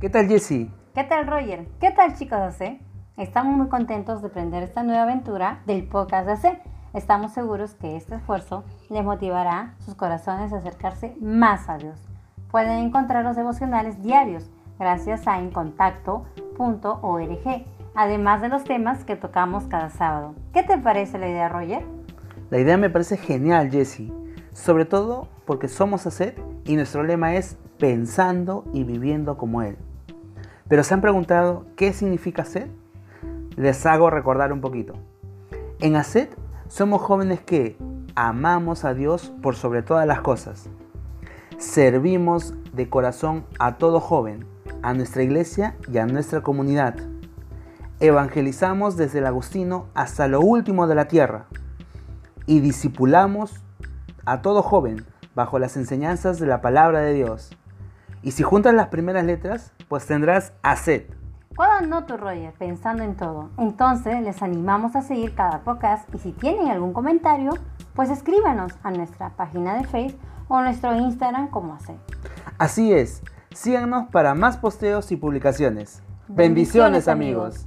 ¿Qué tal Jesse? ¿Qué tal Roger? ¿Qué tal chicos de AC? Estamos muy contentos de aprender esta nueva aventura del podcast AC. Estamos seguros que este esfuerzo les motivará sus corazones a acercarse más a Dios. Pueden encontrar los devocionales diarios gracias a encontacto.org, además de los temas que tocamos cada sábado. ¿Qué te parece la idea, Roger? La idea me parece genial, Jesse. Sobre todo porque somos AC y nuestro lema es pensando y viviendo como Él. Pero se han preguntado qué significa sed? Les hago recordar un poquito. En ACET somos jóvenes que amamos a Dios por sobre todas las cosas. Servimos de corazón a todo joven, a nuestra iglesia y a nuestra comunidad. Evangelizamos desde el Agustino hasta lo último de la tierra. Y discipulamos a todo joven bajo las enseñanzas de la palabra de Dios. Y si juntas las primeras letras, pues tendrás ACET. ¿Cuándo no tu Roger? Pensando en todo. Entonces les animamos a seguir cada podcast y si tienen algún comentario, pues escríbanos a nuestra página de Facebook o nuestro Instagram como ACET. Así es, síganos para más posteos y publicaciones. Bendiciones, amigos.